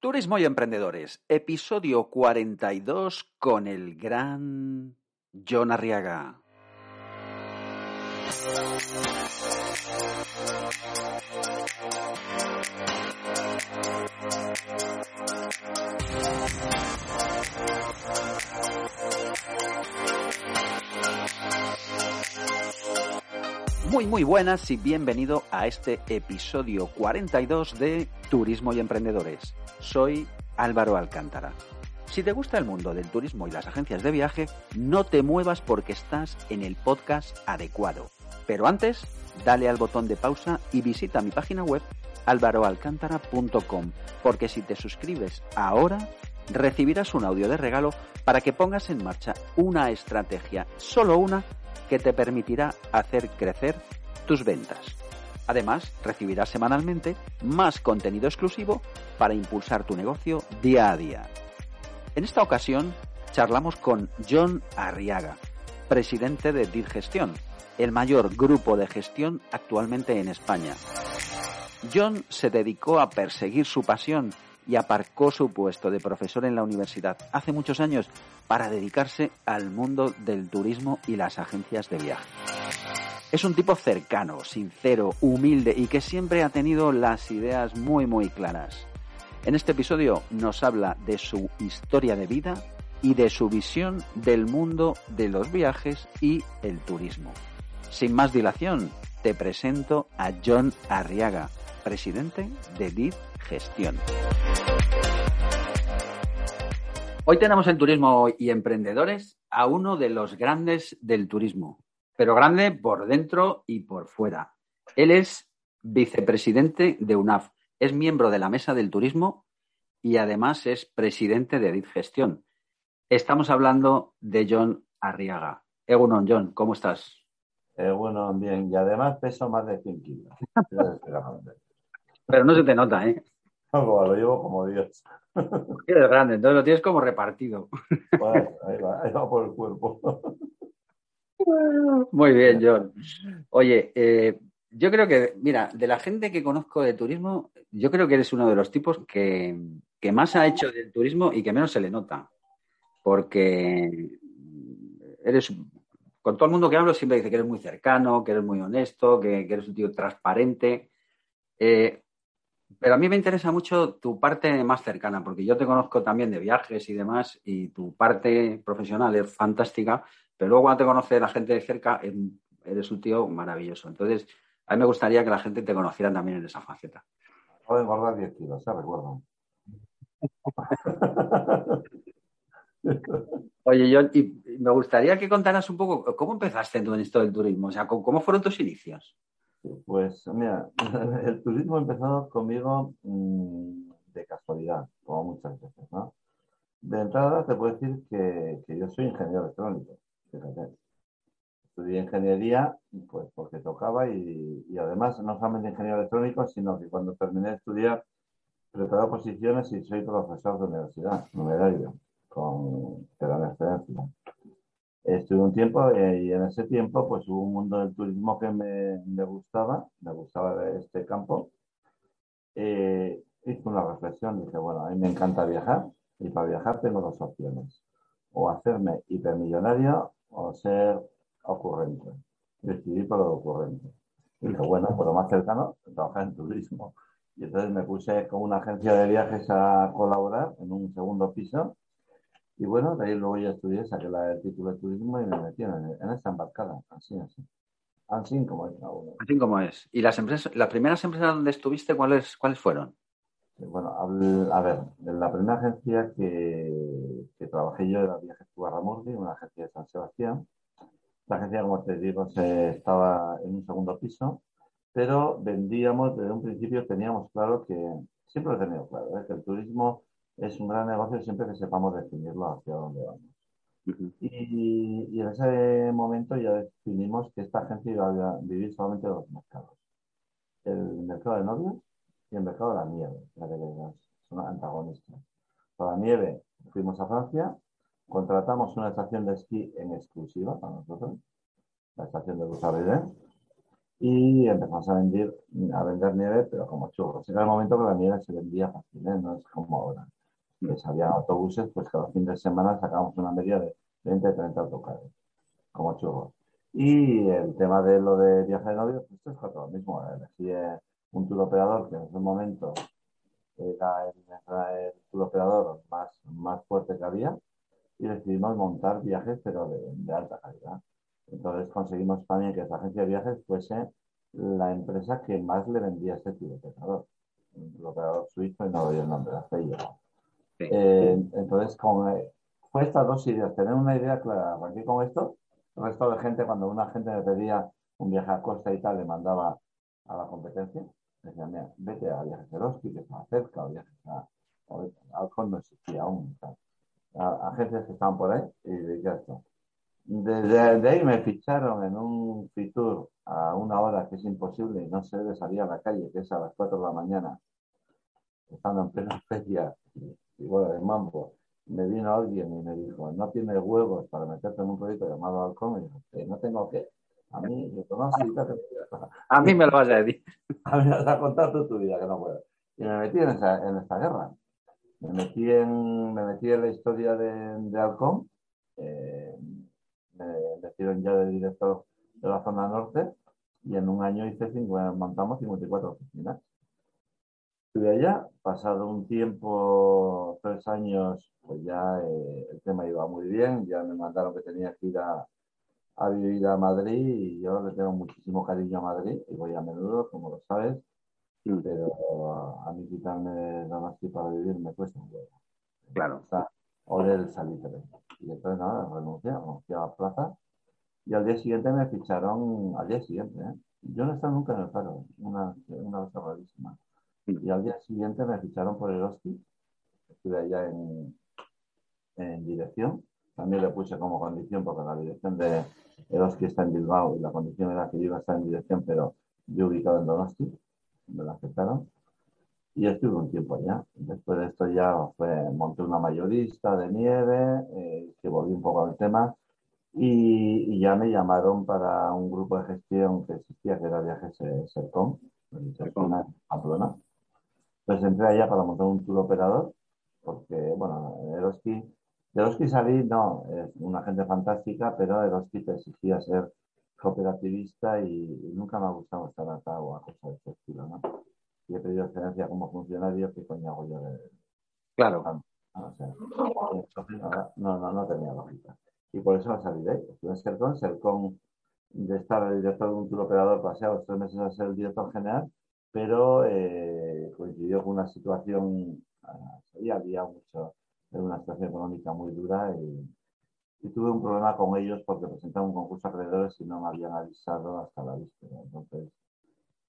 Turismo y Emprendedores, episodio 42 con el gran John Arriaga. Muy muy buenas y bienvenido a este episodio 42 de Turismo y Emprendedores. Soy Álvaro Alcántara. Si te gusta el mundo del turismo y las agencias de viaje, no te muevas porque estás en el podcast adecuado. Pero antes, dale al botón de pausa y visita mi página web alvaroalcántara.com, porque si te suscribes ahora, recibirás un audio de regalo para que pongas en marcha una estrategia, solo una, que te permitirá hacer crecer tus ventas. Además, recibirás semanalmente más contenido exclusivo para impulsar tu negocio día a día. En esta ocasión, charlamos con John Arriaga, presidente de DIR Gestión, el mayor grupo de gestión actualmente en España. John se dedicó a perseguir su pasión y aparcó su puesto de profesor en la universidad hace muchos años para dedicarse al mundo del turismo y las agencias de viaje. Es un tipo cercano, sincero, humilde y que siempre ha tenido las ideas muy muy claras. En este episodio nos habla de su historia de vida y de su visión del mundo de los viajes y el turismo. Sin más dilación, te presento a John Arriaga, presidente de DID Gestión. Hoy tenemos en Turismo y Emprendedores a uno de los grandes del turismo, pero grande por dentro y por fuera. Él es vicepresidente de UNAF, es miembro de la Mesa del Turismo y además es presidente de DID Gestión. Estamos hablando de John Arriaga. Egunon, John, ¿cómo estás? Eh, bueno, bien, y además peso más de 100 kilos. Pero no se te nota, ¿eh? No, lo llevo como Dios. Eres grande, entonces lo tienes como repartido. Bueno, ahí va, ahí va por el cuerpo. Muy bien, John. Oye, eh, yo creo que, mira, de la gente que conozco de turismo, yo creo que eres uno de los tipos que, que más ha hecho del turismo y que menos se le nota. Porque eres, con todo el mundo que hablo siempre dice que eres muy cercano, que eres muy honesto, que, que eres un tío transparente. Eh, pero a mí me interesa mucho tu parte más cercana, porque yo te conozco también de viajes y demás, y tu parte profesional es fantástica, pero luego cuando te conoce la gente de cerca, eres un tío maravilloso. Entonces, a mí me gustaría que la gente te conociera también en esa faceta. De engordar 10 kilos, ¿se recuerdo? Oye, yo y me gustaría que contaras un poco cómo empezaste en esto del turismo, o sea, cómo fueron tus inicios. Pues mira, el turismo ha empezado conmigo mmm, de casualidad, como muchas veces, ¿no? De entrada te puedo decir que, que yo soy ingeniero electrónico, fíjate. Estudié ingeniería, pues porque tocaba y, y, además no solamente ingeniero electrónico, sino que cuando terminé de estudiar preparé posiciones y soy profesor de universidad, numerario, con gran experiencia. Estuve un tiempo eh, y en ese tiempo pues hubo un mundo del turismo que me, me gustaba, me gustaba este campo. Eh, hice una reflexión, dije, bueno, a mí me encanta viajar y para viajar tengo dos opciones, o hacerme hipermillonario o ser ocurrente. Decidí por lo ocurrente. Y dije, bueno, por lo más cercano, trabajar en turismo. Y entonces me puse con una agencia de viajes a colaborar en un segundo piso y bueno, de ahí luego ya estudié, saqué la, el título de turismo y me metí en, en esta embarcada, así, así. Así como es ahora. Así como es. ¿Y las empresas, las primeras empresas donde estuviste, cuáles, cuáles fueron? Bueno, a ver, la primera agencia que, que trabajé yo era Viajes Tugarramurdi, una agencia de San Sebastián. La agencia, como te digo, se estaba en un segundo piso, pero vendíamos, desde un principio teníamos claro que, siempre lo he tenido claro, ¿eh? que el turismo es un gran negocio siempre que sepamos definirlo hacia dónde vamos. Uh -huh. y, y, en ese momento ya definimos que esta agencia iba a vivir solamente dos mercados. El mercado de novios y el mercado de la nieve, la que son antagonistas. Para la nieve fuimos a Francia, contratamos una estación de esquí en exclusiva para nosotros, la estación de Busarride, y empezamos a vender, a vender nieve, pero como churros. Era el momento que la nieve se vendía fácil, ¿eh? no es como ahora. Pues había autobuses, pues cada fin de semana sacábamos una media de 20, 30 autocares, como churros. Y el tema de lo de viaje de novios, pues es lo mismo. Elegí un tour operador que en ese momento era el, el tour operador más, más fuerte que había y decidimos montar viajes, pero de, alta calidad. Entonces conseguimos también que esa agencia de viajes fuese la empresa que más le vendía ese tour operador. Un operador suizo y no doy el nombre, hace Eh, entonces, fue estas dos ideas, tener una idea clara, arranqué con esto, el resto de gente, cuando una gente me pedía un viaje a costa y tal, le mandaba a la competencia, decía, mira, vete a viajes de Roski, que está cerca, o viajes a, Alcon no existía aún, a, agencias que estaban por ahí, y ya está. Desde ahí me ficharon en un Fitur a una hora que es imposible y no se debe salir a la calle, que es a las 4 de la mañana, estando en plena feria y bueno, de mambo, me vino alguien y me dijo, no tienes huevos para meterte en un proyecto llamado Alcom, y dijo, no tengo que. A mí, yo y A mí me lo vas a decir. A mí me vas a contar tú tu vida, que no puedo. Y me metí en, esa, en esta guerra. Me metí en, me metí en la historia de, de Alcom. Eh, me metieron ya de director de la zona norte y en un año hice cinco, montamos 54 oficinas. Estuve allá, pasado un tiempo, tres años, pues ya eh, el tema iba muy bien, ya me mandaron que tenía que ir a, vivir a Madrid y yo le tengo muchísimo cariño a Madrid y voy a menudo, como lo sabes, mm. pero a mí quitarme la más para vivir me cuesta un poco. Claro. O sea, el salitre. Y entonces nada, renuncié, renuncié a la plaza y al día siguiente me ficharon, al día siguiente, ¿eh? yo no he estado nunca en el paro, una, una cosa rarísima y al día siguiente me ficharon por el Eroski. Estuve allá en, en dirección. También le puse como condición, porque la dirección de Eroski está en Bilbao y la condición era que yo iba a estar en dirección, pero yo ubicado en Donosti. Me la aceptaron. Y estuve un tiempo allá. Después de esto ya fue, monté una mayorista de nieve, eh, que volví un poco al tema. Y, y, ya me llamaron para un grupo de gestión que existía, que era Viajes Sercom, en Pamplona. Entonces entré allá para montar un tour operador, porque, bueno, Eroski, Eroski salí, no, es una gente fantástica, pero Eroski te exigía ser cooperativista y, nunca me ha gustado estar atado a cosas de este estilo, ¿no? Y he pedido experiencia como funcionario, ¿qué coño hago yo de...? Claro. o sea, no, no, no tenía lógica. Y por eso salí de ahí. Estuve en Sercon, Sercon de estar el director de un tour operador pasé a los tres meses a ser el director general pero eh, coincidió con una situación, uh, había mucho, una situación económica muy dura y, tuve un problema con ellos porque presentaron un concurso de acreedores y no me habían avisado hasta la víspera. Entonces,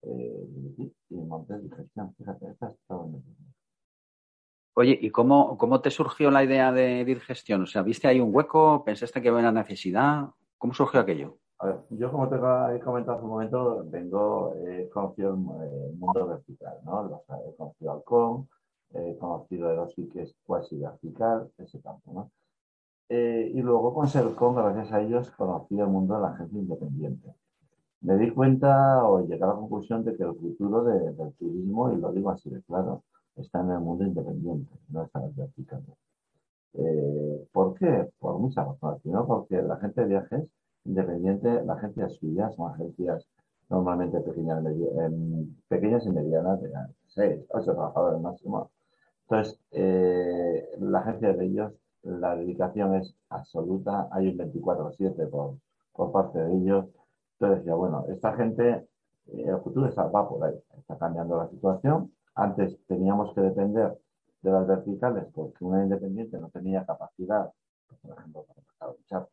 eh, y monté de gestión, fíjate, esta en Oye, ¿y cómo, cómo te surgió la idea de Dirgestión? O sea, ¿viste ahí un hueco? ¿Pensaste que había una necesidad? ¿Cómo surgió aquello? A ver, yo como te he comentado hace un momento, vengo, he conocido el mundo vertical, ¿no? he conocido Alcon, he conocido Eroski, que es cuasi vertical, ese campo, ¿no? Eh, y luego con Sercon, gracias a ellos, conocí el mundo de la agencia independiente. Me di cuenta o llegué a la conclusión de que el futuro del turismo, y lo digo así de claro, está en el mundo independiente, no está en el vertical. Eh, ¿Por qué? Por muchas razones, ¿no? Porque la gente de viajes independiente, la agencia suya son agencias normalmente pequeñas, pequeñas y medianas, de 6, 8 trabajadores máximo. Entonces, eh, la agencia de ellos, la dedicación es absoluta, hay un 24-7 por, por parte de ellos. Entonces decía, bueno, esta gente, eh, el futuro está, va por ahí, está cambiando la situación. Antes teníamos que depender de las verticales porque una independiente no tenía capacidad, por ejemplo, para no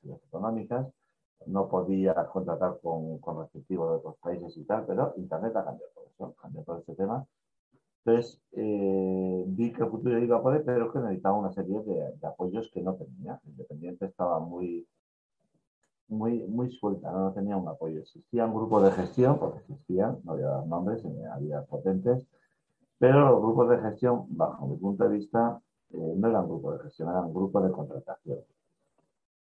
tenía económicas, no podía contratar con, con respectivos de otros países y tal, pero Internet ha cambiado todo eso, cambiado todo este tema. Entonces, eh, vi que el futuro iba a poder, pero que necesitaba una serie de, apoyos que no tenía. Independiente estaba muy, muy, muy suelta, ¿no? tenía un apoyo. Existían grupos de gestión, porque existían, no había nombres, había potentes, pero los grupos de gestión, bajo mi punto de vista, eh, no eran grupos de gestión, eran grupos de contratación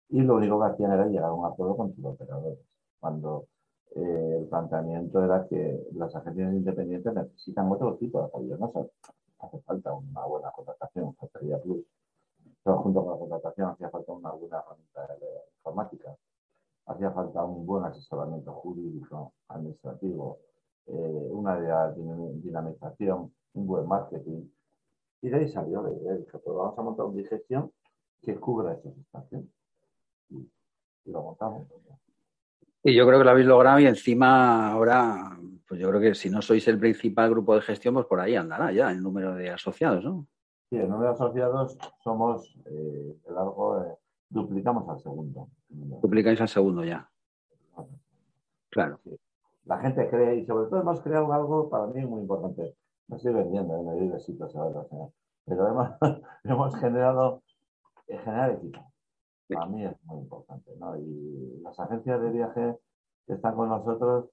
y lo único que hacían era llegar a un acuerdo con sus operadores. Cuando eh, el planteamiento era que las agencias independientes necesitan otro tipo de apoyo. No hace falta una buena contratación, faltaría plus. Pero junto con la contratación hacía falta una buena herramienta informática, hacía falta un buen asesoramiento jurídico, administrativo, eh, una dinamización, un buen marketing. Y de ahí salió la idea, que pues vamos a montar una digestión que cubra esos espacios. Y, lo montamos. Y yo creo que lo habéis logrado y encima ahora, pues yo creo que si no sois el principal grupo de gestión, pues por ahí andará ya el número de asociados, ¿no? Sí, el número de asociados somos, eh, de largo, eh, duplicamos al segundo. Duplicáis al segundo ya. Claro. La gente cree, y sobre todo hemos creado algo para mí muy importante. No estoy vendiendo, ¿eh? me doy besitos pero además hemos generado, generar equipo a mí es muy importante, ¿no? Y las agencias de viaje que están con nosotros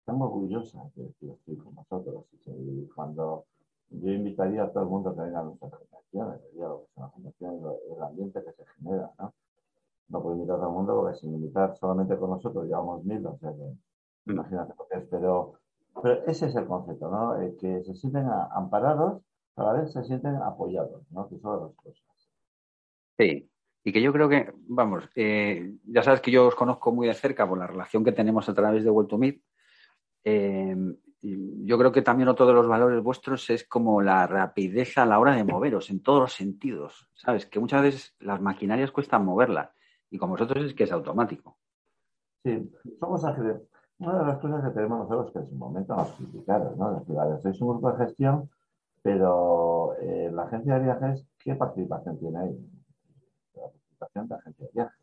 están orgullosas de que estoy con nosotros. Y cuando yo invitaría a todo el mundo que venga a nuestras organizaciones, lo que el ambiente que se genera, ¿no? No puedo invitar a todo el mundo porque sin invitar solamente con nosotros llevamos mil, o sea que mm. imagínate lo que es, pero, pero ese es el concepto, ¿no? que se sienten amparados, a la vez se sienten apoyados, ¿no? Que son las dos cosas. Sí, y que yo creo que, vamos, eh, ya sabes que yo os conozco muy de cerca por la relación que tenemos a través de World to Meet. Eh, yo creo que también otro de los valores vuestros es como la rapidez a la hora de moveros en todos los sentidos, ¿sabes? Que muchas veces las maquinarias cuestan moverlas y con vosotros es que es automático. Sí, somos ágiles. Una de las cosas que tenemos nosotros que es un momento nos criticaron, ¿no? Es decir, sois un grupo de gestión, pero eh, la agencia de viajes, ¿qué participación tiene ahí? De agencia de viajes.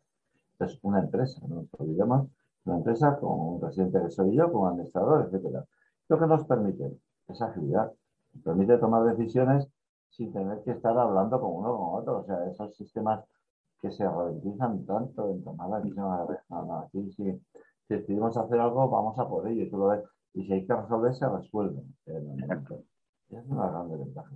Es una empresa, no nos olvidemos, una empresa con un presidente que soy yo, como administrador, etcétera. Lo que nos permite esa agilidad, nos permite tomar decisiones sin tener que estar hablando con uno o con otro. O sea, esos sistemas que se ralentizan tanto en tomar la decisión. aquí si, decidimos hacer algo, vamos a por ello. Y tú lo ves. Y si hay que resolver, se resuelve es una gran ventaja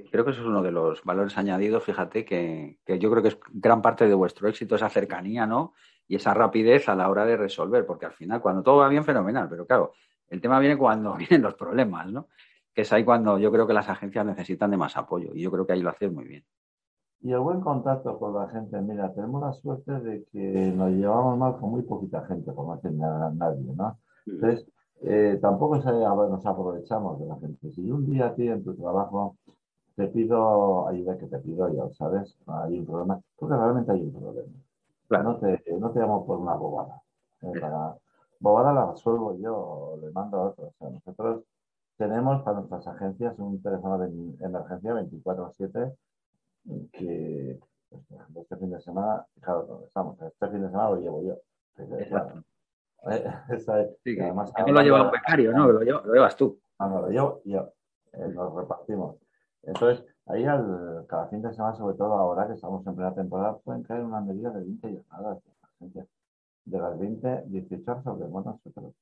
creo que eso es uno de los valores añadidos, fíjate, que, yo creo que es gran parte de vuestro éxito, esa cercanía, ¿no? Y esa rapidez a la hora de resolver, porque al final, cuando todo va bien, fenomenal, pero claro, el tema viene cuando vienen los problemas, ¿no? Que es ahí cuando yo creo que las agencias necesitan de más apoyo, y yo creo que ahí lo hacéis muy bien. Y el buen contacto con la gente, mira, tenemos la suerte de que nos llevamos mal con muy poquita gente, por no tener a nadie, ¿no? Mm. Entonces, eh, tampoco nos aprovechamos de la gente. Si un día a ti en tu trabajo te pido ayuda que te pido, ya sabes, hay un problema, porque realmente hay un problema. No, te, no te llamo por una bobada. ¿eh? bobada la resuelvo yo, le mando a otros. O sea, nosotros tenemos para nuestras agencias un teléfono de emergencia 24-7 que pues, este fin de semana, fijaros dónde estamos, este fin de semana lo llevo yo. sí, además, no lo lleva un becario, ¿no? Lo, lo llevas tú. Ah, no, lo llevo yo. Eh, nos repartimos. Entonces, ahí al, cada fin de semana, sobre todo ahora que estamos en plena temporada, pueden caer una medida de 20 llamadas de las 20, 18 sobre nosotros.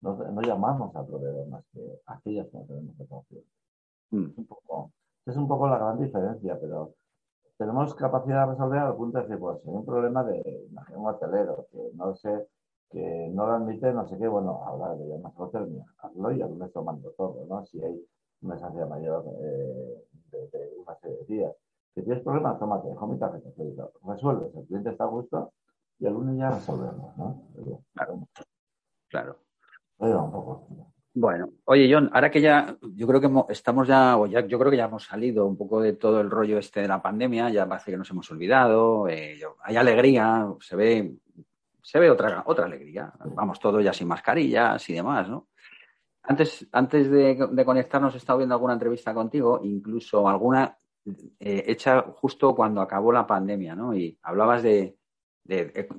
No, no llamamos a proveedor más que aquellas que no tenemos que Mm. Es, un poco, es un poco la gran diferencia, pero tenemos capacidad de resolver al punto de decir, pues, si hay un problema de, imagínate, un hotelero, que no sé, que no lo admite, no sé qué, bueno, hablar de llamas hotel, hazlo y al lunes tomando todo, ¿no? Si hay una estancia mayor eh, de, una serie de días. Si tienes problemas, tómate, tarjeta Resuelves, el cliente está a gusto y el lunes ya resolvemos, ¿no? Claro. Claro. Bueno, oye, John, ahora que ya, yo creo que estamos ya, o ya, yo creo que ya hemos salido un poco de todo el rollo este de la pandemia, ya parece que nos hemos olvidado, eh, hay alegría, se ve, se ve otra, otra alegría. Vamos todos ya sin mascarillas y demás, ¿no? Antes, antes de, conectarnos he estado viendo alguna entrevista contigo, incluso alguna eh, hecha justo cuando acabó la pandemia, ¿no? Y hablabas de,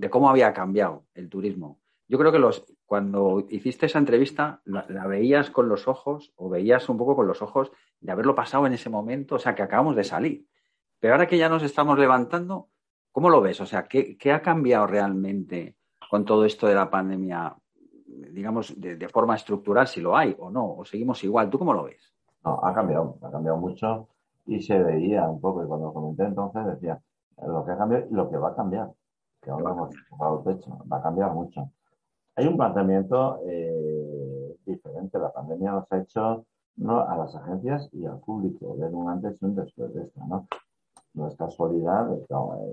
cómo había cambiado el turismo. Yo creo que los, cuando hiciste esa entrevista la, veías con los ojos o veías un poco con los ojos de haberlo pasado en ese momento, o sea, que acabamos de salir. Pero ahora que ya nos estamos levantando, ¿cómo lo ves? O sea, ¿qué, qué ha cambiado realmente con todo esto de la pandemia digamos, de, forma estructural, si lo hay o no, o seguimos igual. ¿Tú cómo lo ves? No, ha cambiado, ha cambiado mucho y se veía un poco, y cuando lo comenté entonces decía, lo que ha cambiado y lo que va a cambiar, que aún no hemos tocado el techo, va a cambiar mucho. hay un planteamiento eh, diferente. La pandemia nos ha hecho ¿no? a las agencias y al público ver un antes y un después de esto. ¿no? No es casualidad,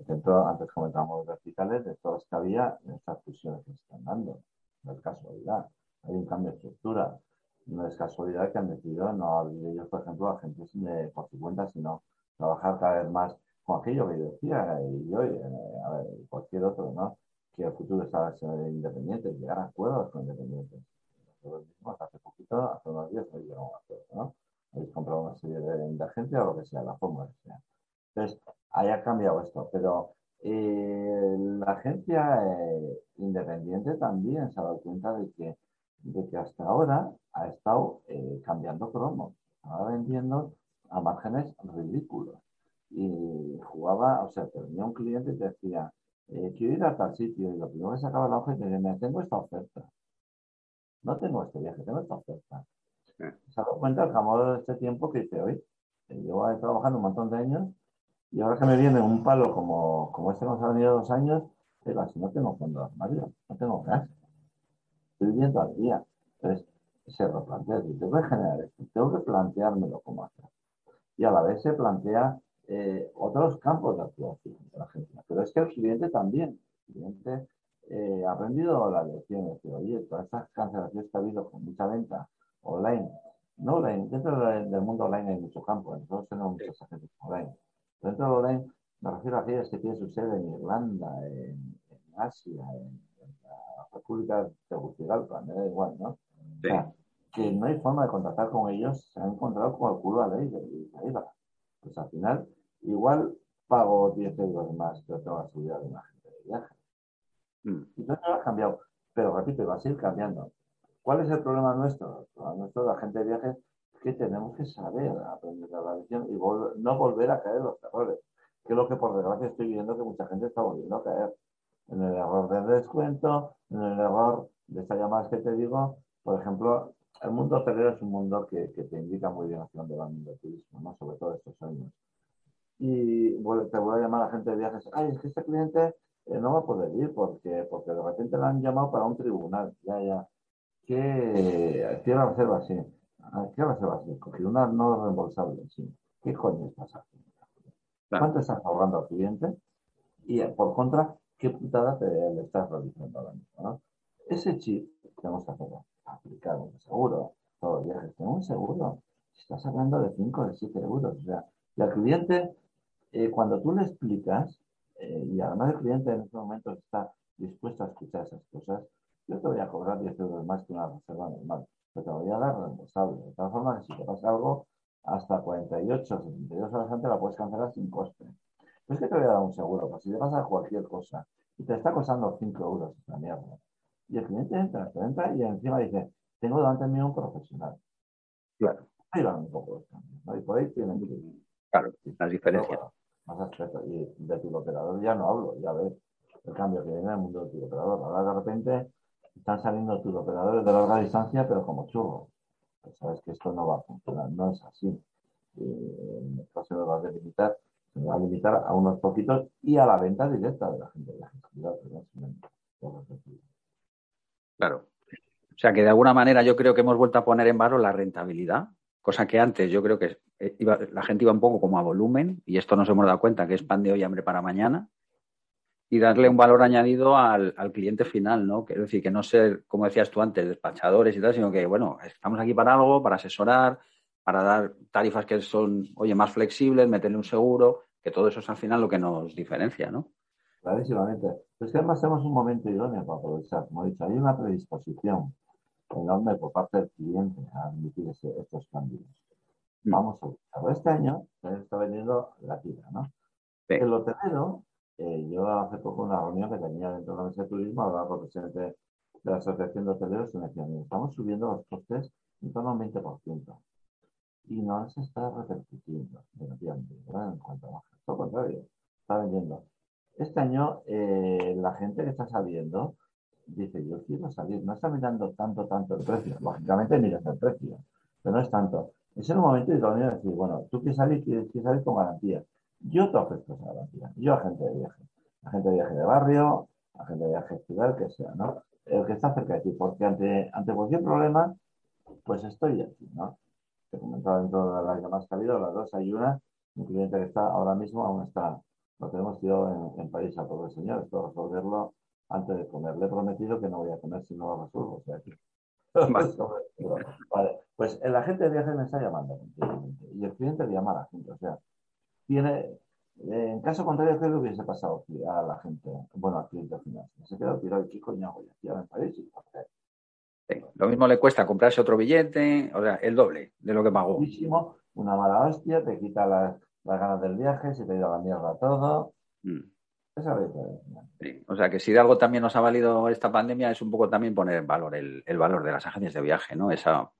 dentro, antes comentábamos verticales, de todas que había en estas fusiones que se están dando. No es casualidad. Hay un cambio de estructura. No es casualidad que han decidido no abrir ellos, por ejemplo, agentes por su cuenta, sino trabajar cada vez más con aquello que yo decía, y hoy, eh, a ver, cualquier otro, ¿no? Que el futuro está independiente, llegar a acuerdos con independientes. Nosotros mismos hace poquito, hace unos días, hoy llegamos a acuerdo, ¿no? Habéis comprado una serie de, de o lo que sea, la forma que sea. Entonces, haya cambiado esto, pero eh, la agencia eh, independiente también se ha dado cuenta de que, de que hasta ahora ha estado eh, cambiando cromos, estaba vendiendo a márgenes ridículos. Y jugaba, o sea, tenía un cliente y te decía, quiero ir a tal sitio, y lo primero que sacaba la hoja y te decía, me tengo esta oferta. No tengo este viaje, tengo esta oferta. Se ha dado cuenta al jamón de este tiempo que dice, hoy, llevo trabajando un montón de años y ahora que me viene un palo como, como este nos ha venido dos años, pero si no tengo fondo de armario, no tengo gas. Estoy viviendo al día. Entonces, se replantea, tengo que generar esto, tengo que planteármelo cómo hacer. Y a la vez se plantea eh, otros campos de actuación de la agencia. Pero es que el cliente también, el cliente eh, ha aprendido la lección, de decir, oye, todas estas cancelaciones que ha habido con mucha venta online, no online, dentro del mundo online hay mucho campo, nosotros tenemos muchas agencias online Dentro de online me refiero a aquellas que tienen su sede en Irlanda, en, Asia, en, la República de Tegucigalpa, me da igual, ¿no? O sea, que no hay forma de contactar con ellos, se han encontrado con el culo a ley de IVA. Pues al final, igual pago 10 euros más, pero tengo la seguridad de una agente de viaje. Mm. Y todo ha cambiado, pero repito, va a seguir cambiando. ¿Cuál es el problema nuestro? El nuestro de agente de viajes que tenemos que saber aprender la lección y no volver a caer en los errores, que es lo que por desgracia estoy viendo que mucha gente está volviendo a caer. En el error del descuento, en el error de estas llamadas que te digo, por ejemplo, el mundo hotelero es un mundo que, te indica muy bien hacia dónde va el mundo turismo, ¿no? sobre todo estos años. Y te voy a llamar a gente de viajes, ay, es que este cliente eh, no va a poder ir porque, porque de repente le han llamado para un tribunal, ya, ya. Que tiene reserva así ¿Qué va a hacer? Coger una no reembolsable. Sí. ¿Qué coño estás haciendo? ¿Cuánto estás ahorrando al cliente? Y por contra, ¿qué putada te le estás realizando ahora mismo? Ese chip tenemos que hacerlo. Aplicar un seguro. Todos los viajes tengo un seguro. Estás hablando de 5 o de 7 euros. O sea, y al cliente, eh, cuando tú le explicas, eh, y además el cliente en estos momentos está dispuesto a escuchar esas cosas, yo te voy a cobrar 10 euros más que una reserva normal te voy a dar reembolsable. De tal forma que si te pasa algo, hasta 48, 72 horas antes la puedes cancelar sin coste. No es que te voy a dar un seguro, pues si te pasa cualquier cosa y te está costando 5 euros esta mierda. Y el cliente entra, te entra y encima dice, tengo delante mío un profesional. Claro. Ahí van un poco los cambios. ¿no? Y por ahí tienen Claro, las diferencias. más aspectos. Y de tu operador ya no hablo, ya ves el cambio que viene en el mundo del operador. Ahora de repente están saliendo tus operadores de larga distancia, pero como churros. Pues sabes que esto no va a funcionar, no es así. en el caso de va a limitar, se va a limitar a unos poquitos y a la venta directa de la gente de la Claro. O sea que de alguna manera yo creo que hemos vuelto a poner en valor la rentabilidad, cosa que antes yo creo que eh, la gente iba un poco como a volumen y esto nos hemos dado cuenta que es pan de hoy hambre para mañana y darle un valor añadido al, cliente final, ¿no? Quiero decir, que no ser, como decías tú antes, despachadores y tal, sino que, bueno, estamos aquí para algo, para asesorar, para dar tarifas que son, oye, más flexibles, meterle un seguro, que todo eso es al final lo que nos diferencia, ¿no? Clarísimamente. es que además tenemos un momento idóneo para aprovechar. Como he dicho, hay una predisposición enorme por parte del cliente a admitir estos cambios. Mm. Vamos a ver. Este año se está vendiendo la tira, ¿no? El hotelero eh, yo hace poco una reunión que tenía dentro de la mesa de turismo, hablaba con el presidente de la Asociación de Hoteleros y me decían, estamos subiendo los costes en torno a un 20%. Y no se está repercutiendo negativamente en cuanto a baja. Todo contrario, está vendiendo. Este año eh, la gente que está saliendo dice, yo quiero salir, no está mirando tanto, tanto el precio. Lógicamente miras el precio, pero no es tanto. Es un momento idóneo de decir, bueno, tú quieres salir, quieres, quieres salir con garantía. Yo te ofrezco esa garantía. Yo, agente de viaje. Agente de viaje de barrio, agente de viaje ciudad, que sea, ¿no? El que está cerca de ti, porque ante, ante cualquier problema, pues estoy aquí, ¿no? Te comentaba dentro de llamadas que ha habido, las dos hay una, un cliente que está ahora mismo, aún está, lo tenemos yo en, en París a todo el señor, esto resolverlo antes de comer. Le he prometido que no voy a comer si no lo resuelvo, o sea que... Vale. Pues el agente de viaje me está llamando y el cliente le llama a la gente. O sea, tiene, en caso contrario, ¿qué le hubiese pasado a la gente? Bueno, al cliente final. Se quedó tirado, ¿qué coño hago ya? en París y sí, lo mismo le cuesta comprarse otro billete, o sea, el doble de lo que pagó. Muchísimo, una mala hostia, te quita las, las ganas del viaje, se te da la mierda todo. Mm. Sí, o sea que si de algo también nos ha valido esta pandemia es un poco también poner en valor el, el valor de las agencias de viaje, ¿no? Esa,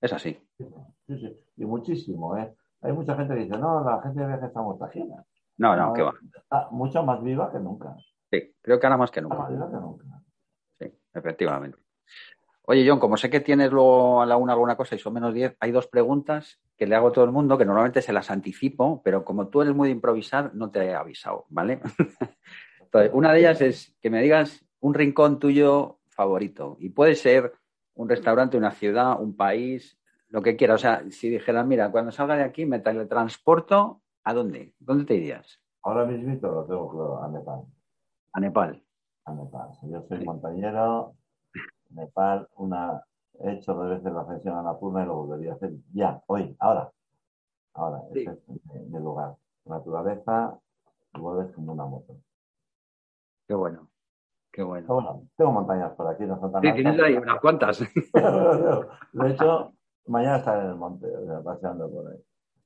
es así. Sí, sí, y muchísimo, ¿eh? Hay mucha gente que dice, no, la agencia de viaje está muerta No, no, que va. Está mucho más viva que nunca. Sí, creo que ahora más que nunca. Más viva que nunca. Sí, efectivamente. Oye, John, como sé que tienes luego a la una alguna cosa y son menos diez, hay dos preguntas que le hago a todo el mundo, que normalmente se las anticipo, pero como tú eres muy de improvisar, no te he avisado, ¿vale? Entonces, una de ellas es que me digas un rincón tuyo favorito. Y puede ser un restaurante, una ciudad, un país, lo que quiera. O sea, si dijeras, mira, cuando salga de aquí me teletransporto, ¿a dónde? ¿Dónde te irías? Ahora mismo lo tengo claro, a Nepal. A Nepal. A Nepal. Yo soy montañero, Nepal, una, he hecho dos veces la ascensión a la Puna y lo volvería a hacer ya, hoy, ahora. Ahora, sí. es mi lugar. Naturaleza, vuelves como una moto. Qué bueno. Qué bueno. bueno. Tengo montañas por aquí, no son tan Sí, tienes ahí unas cuantas. de hecho, mañana estaré en el monte, o sea, paseando por ahí.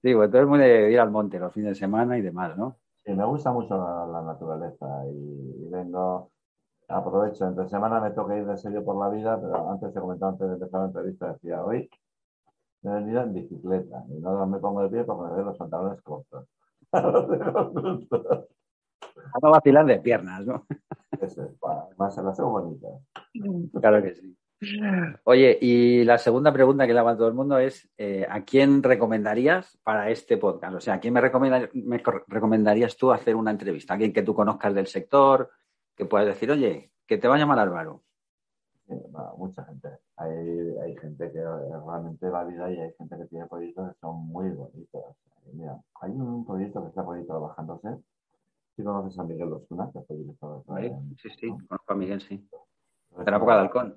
Sí, pues todo el mundo de ir al monte los fines de semana y demás, ¿no? Sí, me gusta mucho la, la naturaleza y, y vengo aprovecho, entre semana me toca ir de serio por la vida, pero antes te comentaba antes de empezar la entrevista, decía, hoy me he venido en bicicleta y no me pongo de pie porque me veo los pantalones cortos. A no vacilar de piernas, ¿no? Eso es, más se las hago bonitas. Claro que sí. Oye, y la segunda pregunta que le hago a todo el mundo es, eh, ¿a quién recomendarías para este podcast? O sea, ¿a quién me, me recomendarías tú hacer una entrevista? ¿Alguien que tú conozcas del sector? que puedas decir, oye, que te va a llamar Álvaro. mucha gente. Hay, hay gente que es realmente válida y hay gente que tiene proyectos que son muy bonitos. Mira, hay un proyecto que está por ahí trabajándose. Si conoces a Miguel Osuna, que fue director de Sí, sí, conozco a Miguel, sí. De la época de Halcón.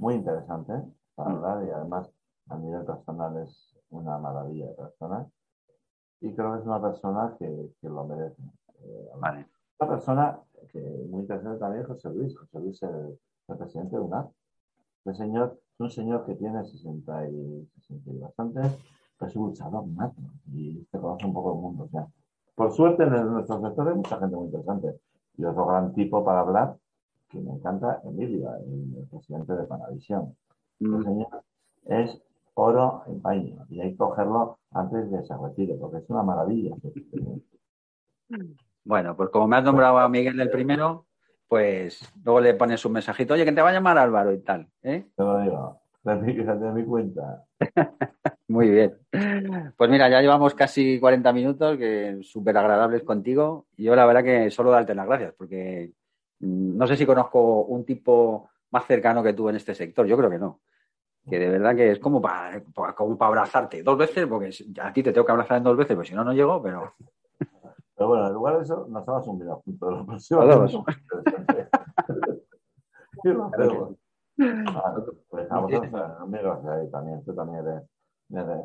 Muy interesante para mm. hablar y además a nivel personal es una maravilla de persona. Y creo que es una persona que, que lo merece. Eh, vale. Una persona que muy interesante también José Luis. José Luis es el, presidente de UNAP. Este señor es un señor que tiene 60 y, 60 y bastante, es un luchador nato y se conoce un poco el mundo. O sea, por suerte en nuestro sector hay mucha gente muy interesante. Y otro gran tipo para hablar, que me encanta, Emilio, el, presidente de Panavisión. El mm. señor es oro en paño y hay que cogerlo antes de que se retire, porque es una maravilla. Bueno, pues como me has nombrado a Miguel el primero, pues luego le pones un mensajito, oye, que te va a llamar Álvaro y tal. ¿eh? Te lo digo, de mi cuenta. Muy bien. Pues mira, ya llevamos casi 40 minutos, que súper agradables contigo. Y yo la verdad que solo darte las gracias, porque no sé si conozco un tipo más cercano que tú en este sector, yo creo que no. Que de verdad que es como para, como para abrazarte dos veces, porque a ti te tengo que abrazar en dos veces, pues si no, no llego, pero pero bueno, en lugar de eso, nos vamos un video juntos. La próxima pues a amigos de ahí también. Tú también eres.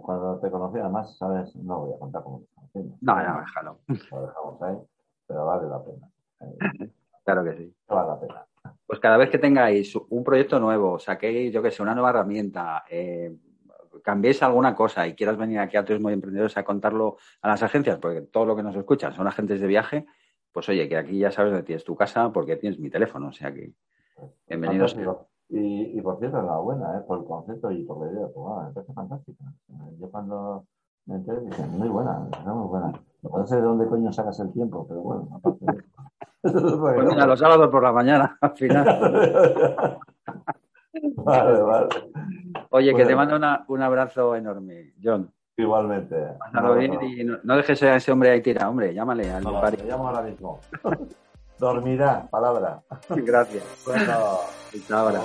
Cuando te conocí, además, sabes, no voy a contar cómo te conocimos. No, no, déjalo. Lo dejamos ahí, pero vale la pena. Claro que sí. Vale la pena. Pues cada vez que tengáis un proyecto nuevo, saquéis, yo que sé, una nueva herramienta, eh, cambiéis alguna cosa y quieras venir aquí a Turismo y Emprendedores a contarlo a las agencias, porque todo lo que nos escuchan son agentes de viaje, pues oye, que aquí ya sabes dónde tienes tu casa porque tienes mi teléfono, o sea que bienvenidos. Y, y por cierto, enhorabuena ¿eh? por el concepto y por la idea, pues, me parece fantástica. Yo cuando me enteré dije, muy buena, muy buena. No sé de dónde coño sacas el tiempo, pero bueno, aparte de eso. Pues mira, los sábados por la mañana, al final. vale, vale. Oye, que te mando un abrazo enorme, John. Igualmente. Pásalo bien y no, dejes a ese hombre ahí tirado, hombre, llámale al no, llamo ahora mismo. Dormirá, palabra. Gracias. Bueno, Hasta ahora.